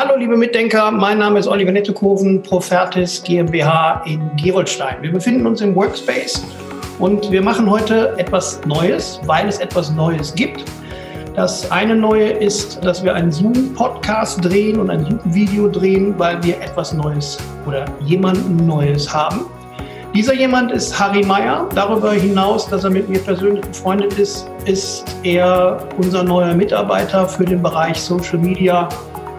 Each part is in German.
Hallo liebe Mitdenker, mein Name ist Oliver Nettekoven, Profertis GmbH in Gerolstein. Wir befinden uns im Workspace und wir machen heute etwas Neues, weil es etwas Neues gibt. Das eine Neue ist, dass wir einen Zoom-Podcast drehen und ein Zoom-Video drehen, weil wir etwas Neues oder jemanden Neues haben. Dieser jemand ist Harry Meyer. Darüber hinaus, dass er mit mir persönlich befreundet ist, ist er unser neuer Mitarbeiter für den Bereich Social Media.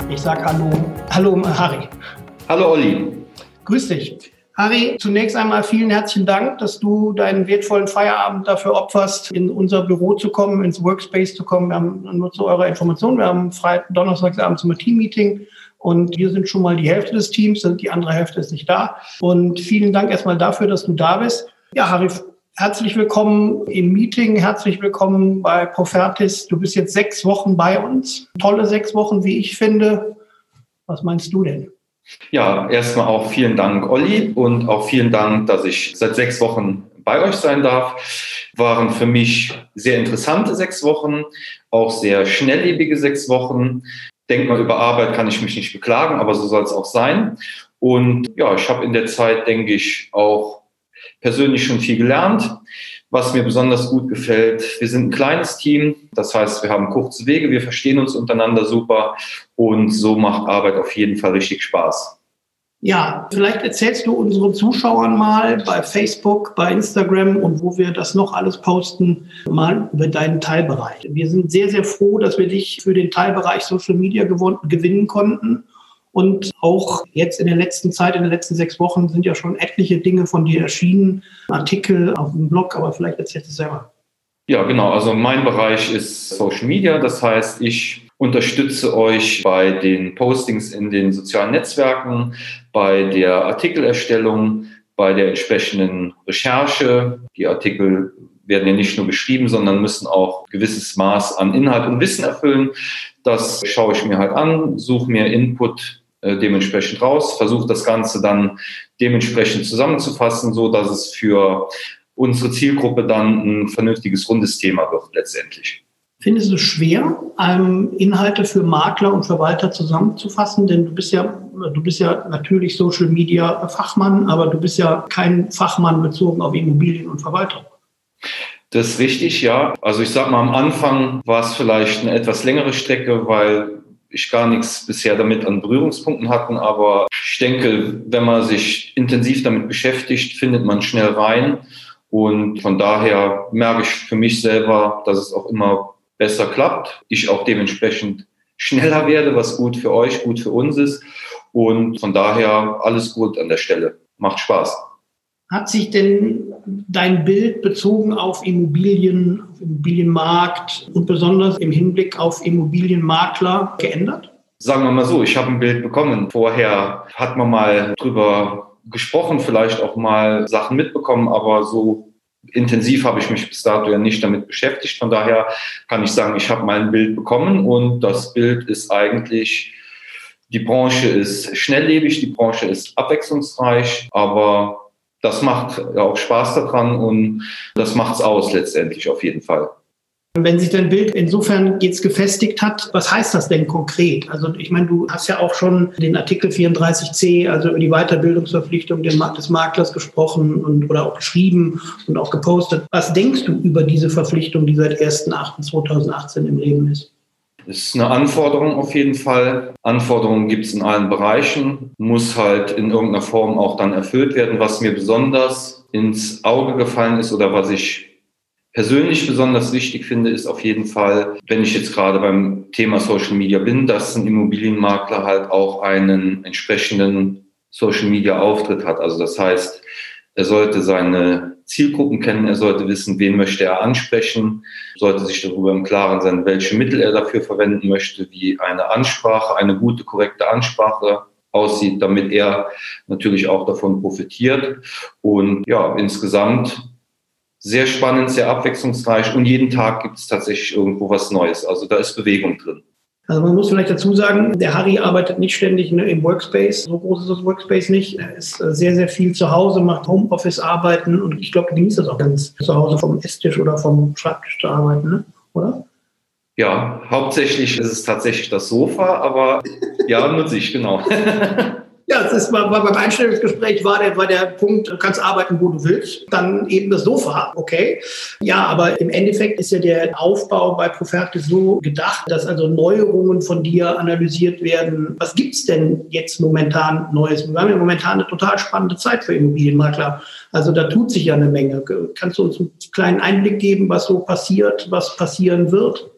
Ich sage Hallo. Hallo, Harry. Hallo, Olli. Grüß dich. Harry, zunächst einmal vielen herzlichen Dank, dass du deinen wertvollen Feierabend dafür opferst, in unser Büro zu kommen, ins Workspace zu kommen. Wir haben nur zu eurer Information. Wir haben Freitag, Donnerstagsabend zum Team-Meeting und wir sind schon mal die Hälfte des Teams, die andere Hälfte ist nicht da. Und vielen Dank erstmal dafür, dass du da bist. Ja, Harry, herzlich willkommen im Meeting, herzlich willkommen bei Profertis. Du bist jetzt sechs Wochen bei uns. Tolle sechs Wochen, wie ich finde. Was meinst du denn? Ja, erstmal auch vielen Dank, Olli, und auch vielen Dank, dass ich seit sechs Wochen bei euch sein darf. Waren für mich sehr interessante sechs Wochen, auch sehr schnelllebige sechs Wochen denke mal, über Arbeit kann ich mich nicht beklagen, aber so soll es auch sein. Und ja, ich habe in der Zeit, denke ich, auch persönlich schon viel gelernt. Was mir besonders gut gefällt, wir sind ein kleines Team, das heißt, wir haben kurze Wege, wir verstehen uns untereinander super und so macht Arbeit auf jeden Fall richtig Spaß. Ja, vielleicht erzählst du unseren Zuschauern mal bei Facebook, bei Instagram und wo wir das noch alles posten, mal über deinen Teilbereich. Wir sind sehr, sehr froh, dass wir dich für den Teilbereich Social Media gewinnen konnten. Und auch jetzt in der letzten Zeit, in den letzten sechs Wochen sind ja schon etliche Dinge von dir erschienen, Artikel auf dem Blog, aber vielleicht erzählst du es selber. Ja, genau. Also mein Bereich ist Social Media. Das heißt, ich unterstütze euch bei den Postings in den sozialen Netzwerken, bei der Artikelerstellung, bei der entsprechenden Recherche. Die Artikel werden ja nicht nur geschrieben, sondern müssen auch gewisses Maß an Inhalt und Wissen erfüllen. Das schaue ich mir halt an, suche mir Input äh, dementsprechend raus, versuche das Ganze dann dementsprechend zusammenzufassen, so dass es für unsere Zielgruppe dann ein vernünftiges rundes Thema wird letztendlich. Findest du es schwer, ähm, Inhalte für Makler und Verwalter zusammenzufassen? Denn du bist ja, du bist ja natürlich Social Media Fachmann, aber du bist ja kein Fachmann bezogen auf Immobilien und Verwaltung. Das ist richtig, ja. Also ich sag mal, am Anfang war es vielleicht eine etwas längere Strecke, weil ich gar nichts bisher damit an Berührungspunkten hatten. Aber ich denke, wenn man sich intensiv damit beschäftigt, findet man schnell rein. Und von daher merke ich für mich selber, dass es auch immer besser klappt, ich auch dementsprechend schneller werde, was gut für euch, gut für uns ist. Und von daher alles gut an der Stelle. Macht Spaß. Hat sich denn dein Bild bezogen auf Immobilien, auf Immobilienmarkt und besonders im Hinblick auf Immobilienmakler geändert? Sagen wir mal so, ich habe ein Bild bekommen. Vorher hat man mal drüber gesprochen, vielleicht auch mal Sachen mitbekommen, aber so intensiv habe ich mich bis dato ja nicht damit beschäftigt. Von daher kann ich sagen, ich habe mein Bild bekommen und das Bild ist eigentlich, die Branche ist schnelllebig, die Branche ist abwechslungsreich, aber das macht ja auch Spaß daran und das macht es aus letztendlich auf jeden Fall. Wenn sich dein Bild insofern jetzt gefestigt hat, was heißt das denn konkret? Also ich meine, du hast ja auch schon den Artikel 34c, also über die Weiterbildungsverpflichtung des Maklers gesprochen und oder auch geschrieben und auch gepostet. Was denkst du über diese Verpflichtung, die seit 1.8.2018 im Leben ist? Ist eine Anforderung auf jeden Fall. Anforderungen gibt es in allen Bereichen, muss halt in irgendeiner Form auch dann erfüllt werden. Was mir besonders ins Auge gefallen ist oder was ich persönlich besonders wichtig finde, ist auf jeden Fall, wenn ich jetzt gerade beim Thema Social Media bin, dass ein Immobilienmakler halt auch einen entsprechenden Social Media Auftritt hat. Also das heißt, er sollte seine Zielgruppen kennen, er sollte wissen, wen möchte er ansprechen, sollte sich darüber im Klaren sein, welche Mittel er dafür verwenden möchte, wie eine Ansprache, eine gute, korrekte Ansprache aussieht, damit er natürlich auch davon profitiert. Und ja, insgesamt sehr spannend, sehr abwechslungsreich und jeden Tag gibt es tatsächlich irgendwo was Neues. Also da ist Bewegung drin. Also man muss vielleicht dazu sagen, der Harry arbeitet nicht ständig im Workspace. So groß ist das Workspace nicht. Er ist äh, sehr, sehr viel zu Hause, macht Homeoffice-Arbeiten und ich glaube, genießt das auch ganz zu Hause vom Esstisch oder vom Schreibtisch zu arbeiten, ne? oder? Ja, hauptsächlich ist es tatsächlich das Sofa, aber ja, nutze ich, genau. Ja, es ist beim Einstellungsgespräch war der, war der Punkt, du kannst arbeiten, wo du willst. Dann eben das Sofa, okay. Ja, aber im Endeffekt ist ja der Aufbau bei Profertis so gedacht, dass also Neuerungen von dir analysiert werden. Was gibt's denn jetzt momentan Neues? Wir haben ja momentan eine total spannende Zeit für Immobilienmakler. Also da tut sich ja eine Menge. Kannst du uns einen kleinen Einblick geben, was so passiert, was passieren wird?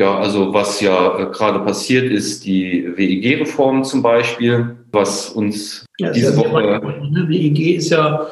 Ja, also was ja äh, gerade passiert ist, die WEG-Reform zum Beispiel, was uns ja, diese Woche... Ne? WEG ist ja,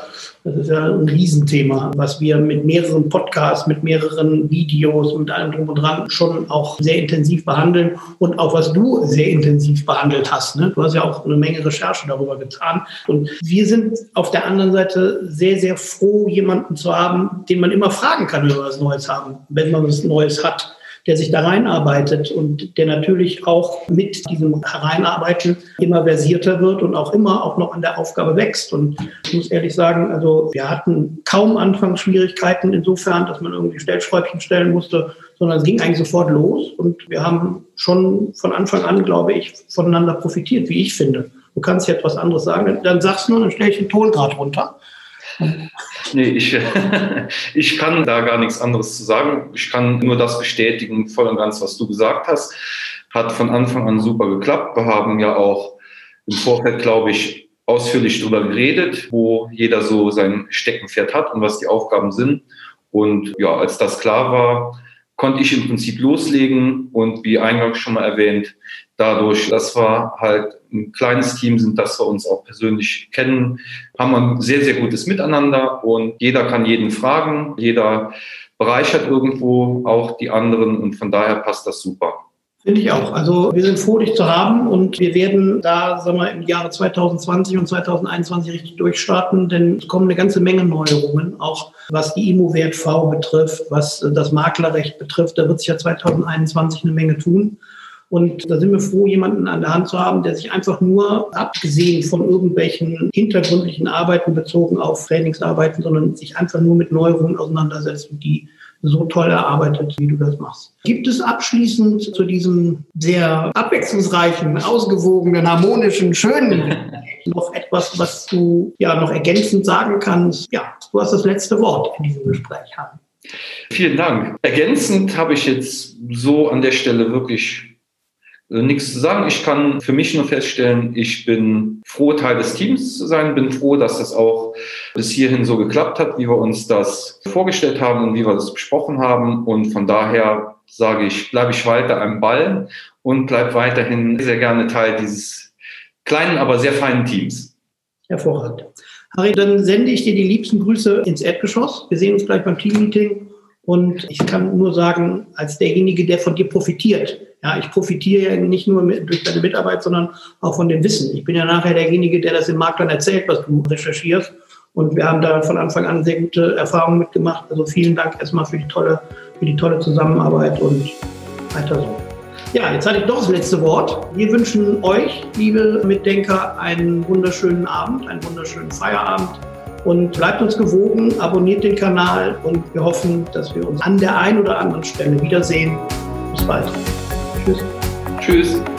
das ist ja ein Riesenthema, was wir mit mehreren Podcasts, mit mehreren Videos und allem drum und dran schon auch sehr intensiv behandeln und auch was du sehr intensiv behandelt hast. Ne? Du hast ja auch eine Menge Recherche darüber getan. Und wir sind auf der anderen Seite sehr, sehr froh, jemanden zu haben, den man immer fragen kann, wenn wir was Neues haben, wenn man was Neues hat der sich da reinarbeitet und der natürlich auch mit diesem Hereinarbeiten immer versierter wird und auch immer auch noch an der Aufgabe wächst. Und ich muss ehrlich sagen, also wir hatten kaum Anfangsschwierigkeiten insofern, dass man irgendwie Stellschräubchen stellen musste, sondern es ging eigentlich sofort los und wir haben schon von Anfang an, glaube ich, voneinander profitiert, wie ich finde. Du kannst jetzt was anderes sagen, dann sagst du nur, dann stelle ich den Tongrad runter. Nee, ich, ich kann da gar nichts anderes zu sagen. Ich kann nur das bestätigen, voll und ganz, was du gesagt hast. Hat von Anfang an super geklappt. Wir haben ja auch im Vorfeld, glaube ich, ausführlich darüber geredet, wo jeder so sein Steckenpferd hat und was die Aufgaben sind. Und ja, als das klar war, konnte ich im Prinzip loslegen und wie eingangs schon mal erwähnt, dadurch, dass wir halt ein kleines Team sind, dass wir uns auch persönlich kennen, haben wir ein sehr, sehr gutes Miteinander und jeder kann jeden fragen, jeder bereichert irgendwo auch die anderen und von daher passt das super. Finde ich auch. Also wir sind froh, dich zu haben und wir werden da sagen wir, im Jahre 2020 und 2021 richtig durchstarten, denn es kommen eine ganze Menge Neuerungen, auch was die IMO-Wert V betrifft, was das Maklerrecht betrifft. Da wird sich ja 2021 eine Menge tun. Und da sind wir froh, jemanden an der Hand zu haben, der sich einfach nur, abgesehen von irgendwelchen hintergründlichen Arbeiten bezogen auf Trainingsarbeiten, sondern sich einfach nur mit Neuerungen auseinandersetzt und die so toll erarbeitet, wie du das machst. Gibt es abschließend zu diesem sehr abwechslungsreichen, ausgewogenen, harmonischen, schönen noch etwas, was du ja noch ergänzend sagen kannst? Ja, du hast das letzte Wort in diesem Gespräch. Vielen Dank. Ergänzend habe ich jetzt so an der Stelle wirklich nichts zu sagen. Ich kann für mich nur feststellen, ich bin froh, Teil des Teams zu sein, bin froh, dass es auch bis hierhin so geklappt hat, wie wir uns das vorgestellt haben und wie wir das besprochen haben. Und von daher sage ich, bleibe ich weiter am Ball und bleibe weiterhin sehr gerne Teil dieses kleinen, aber sehr feinen Teams. Hervorragend. Harry, dann sende ich dir die liebsten Grüße ins Erdgeschoss. Wir sehen uns gleich beim Teammeeting. Und ich kann nur sagen, als derjenige, der von dir profitiert, ja, ich profitiere ja nicht nur mit, durch deine Mitarbeit, sondern auch von dem Wissen. Ich bin ja nachher derjenige, der das im Markt dann erzählt, was du recherchierst. Und wir haben da von Anfang an sehr gute Erfahrungen mitgemacht. Also vielen Dank erstmal für die tolle, für die tolle Zusammenarbeit und weiter so. Ja, jetzt hatte ich doch das letzte Wort. Wir wünschen euch, liebe Mitdenker, einen wunderschönen Abend, einen wunderschönen Feierabend und bleibt uns gewogen, abonniert den Kanal und wir hoffen, dass wir uns an der einen oder anderen Stelle wiedersehen. Bis bald. Tschüss. Tschüss.